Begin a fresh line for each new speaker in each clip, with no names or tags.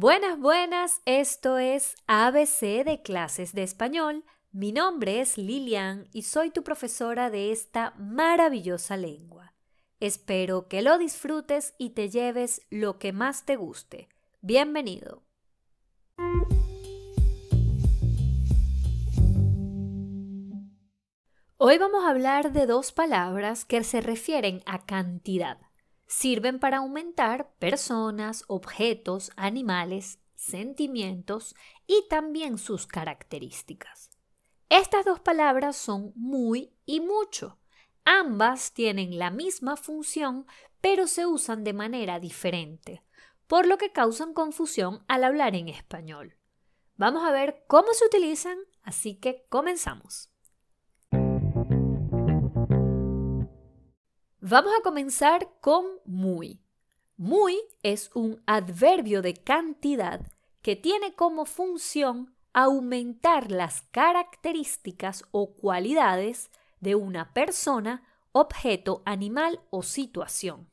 Buenas, buenas, esto es ABC de clases de español. Mi nombre es Lilian y soy tu profesora de esta maravillosa lengua. Espero que lo disfrutes y te lleves lo que más te guste. Bienvenido. Hoy vamos a hablar de dos palabras que se refieren a cantidad. Sirven para aumentar personas, objetos, animales, sentimientos y también sus características. Estas dos palabras son muy y mucho. Ambas tienen la misma función, pero se usan de manera diferente, por lo que causan confusión al hablar en español. Vamos a ver cómo se utilizan, así que comenzamos. Vamos a comenzar con muy. Muy es un adverbio de cantidad que tiene como función aumentar las características o cualidades de una persona, objeto, animal o situación.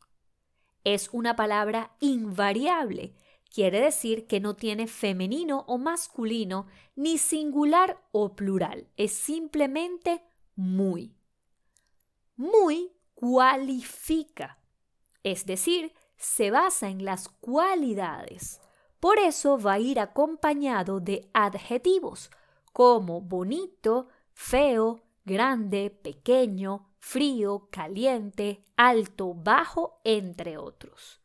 Es una palabra invariable, quiere decir que no tiene femenino o masculino, ni singular o plural, es simplemente muy. Muy cualifica, es decir, se basa en las cualidades. Por eso va a ir acompañado de adjetivos como bonito, feo, grande, pequeño, frío, caliente, alto, bajo, entre otros.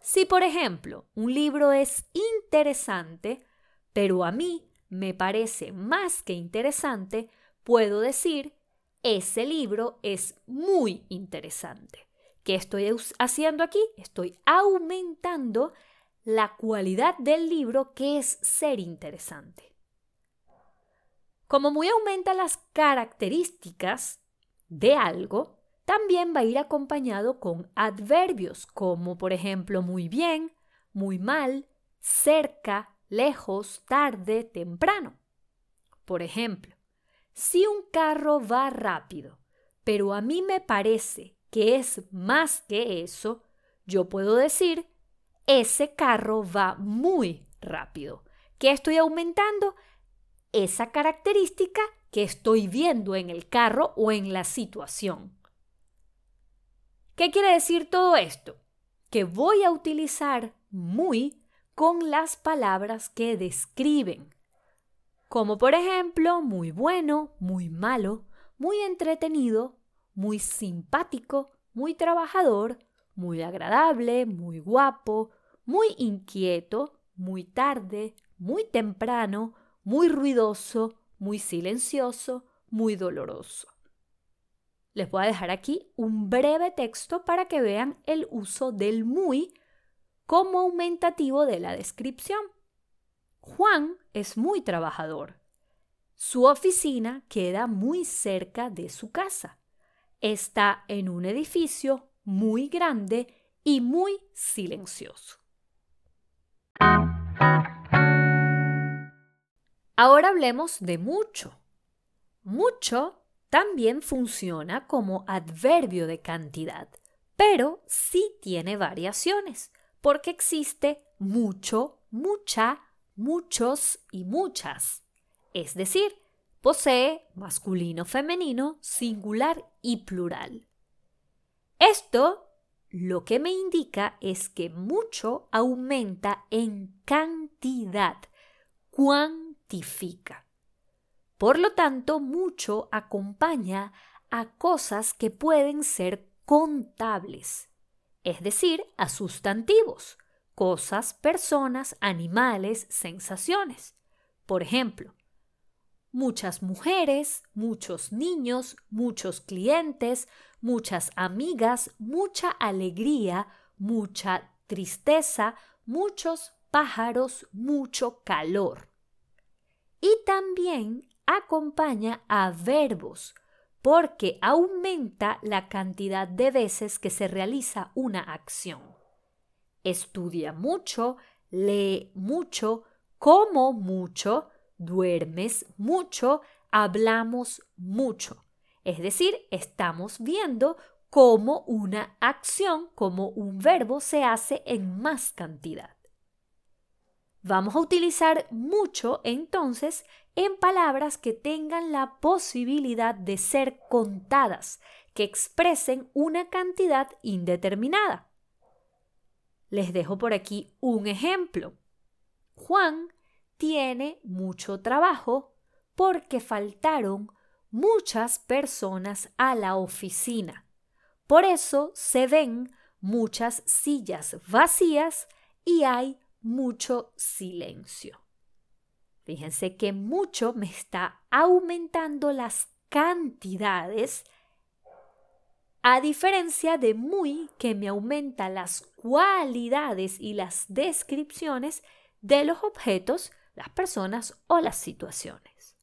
Si, por ejemplo, un libro es interesante, pero a mí me parece más que interesante, puedo decir ese libro es muy interesante. ¿Qué estoy haciendo aquí? Estoy aumentando la cualidad del libro que es ser interesante. Como muy aumenta las características de algo, también va a ir acompañado con adverbios como por ejemplo muy bien, muy mal, cerca, lejos, tarde, temprano. Por ejemplo, si un carro va rápido, pero a mí me parece que es más que eso, yo puedo decir, ese carro va muy rápido. ¿Qué estoy aumentando? Esa característica que estoy viendo en el carro o en la situación. ¿Qué quiere decir todo esto? Que voy a utilizar muy con las palabras que describen como por ejemplo muy bueno, muy malo, muy entretenido, muy simpático, muy trabajador, muy agradable, muy guapo, muy inquieto, muy tarde, muy temprano, muy ruidoso, muy silencioso, muy doloroso. Les voy a dejar aquí un breve texto para que vean el uso del muy como aumentativo de la descripción. Juan es muy trabajador. Su oficina queda muy cerca de su casa. Está en un edificio muy grande y muy silencioso. Ahora hablemos de mucho. Mucho también funciona como adverbio de cantidad, pero sí tiene variaciones, porque existe mucho, mucha, muchos y muchas. Es decir, posee masculino, femenino, singular y plural. Esto lo que me indica es que mucho aumenta en cantidad, cuantifica. Por lo tanto, mucho acompaña a cosas que pueden ser contables, es decir, a sustantivos, cosas, personas, animales, sensaciones. Por ejemplo, muchas mujeres, muchos niños, muchos clientes, muchas amigas, mucha alegría, mucha tristeza, muchos pájaros, mucho calor. Y también acompaña a verbos, porque aumenta la cantidad de veces que se realiza una acción estudia mucho, lee mucho, como mucho, duermes mucho, hablamos mucho. Es decir, estamos viendo cómo una acción, como un verbo se hace en más cantidad. Vamos a utilizar mucho entonces en palabras que tengan la posibilidad de ser contadas, que expresen una cantidad indeterminada. Les dejo por aquí un ejemplo. Juan tiene mucho trabajo porque faltaron muchas personas a la oficina. Por eso se ven muchas sillas vacías y hay mucho silencio. Fíjense que mucho me está aumentando las cantidades a diferencia de muy que me aumenta las cualidades y las descripciones de los objetos, las personas o las situaciones.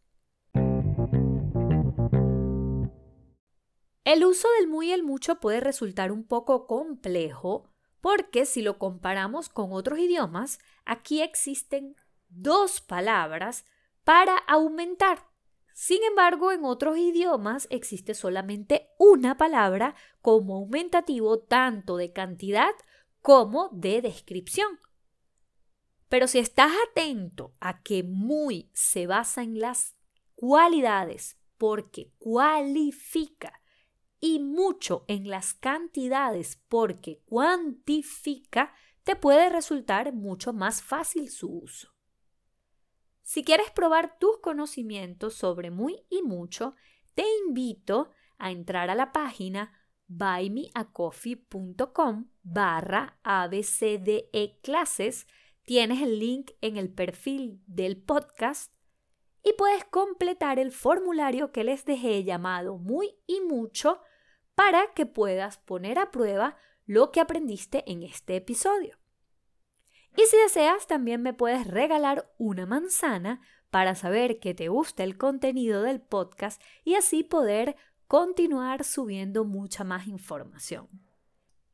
El uso del muy y el mucho puede resultar un poco complejo porque si lo comparamos con otros idiomas, aquí existen dos palabras para aumentar. Sin embargo, en otros idiomas existe solamente una palabra como aumentativo tanto de cantidad como de descripción. Pero si estás atento a que muy se basa en las cualidades porque cualifica y mucho en las cantidades porque cuantifica, te puede resultar mucho más fácil su uso. Si quieres probar tus conocimientos sobre muy y mucho, te invito a entrar a la página buymeacoffee.com barra abcde clases. Tienes el link en el perfil del podcast y puedes completar el formulario que les dejé llamado muy y mucho para que puedas poner a prueba lo que aprendiste en este episodio. Y si deseas, también me puedes regalar una manzana para saber que te gusta el contenido del podcast y así poder continuar subiendo mucha más información.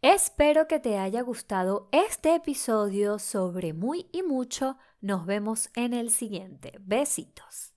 Espero que te haya gustado este episodio sobre muy y mucho. Nos vemos en el siguiente. Besitos.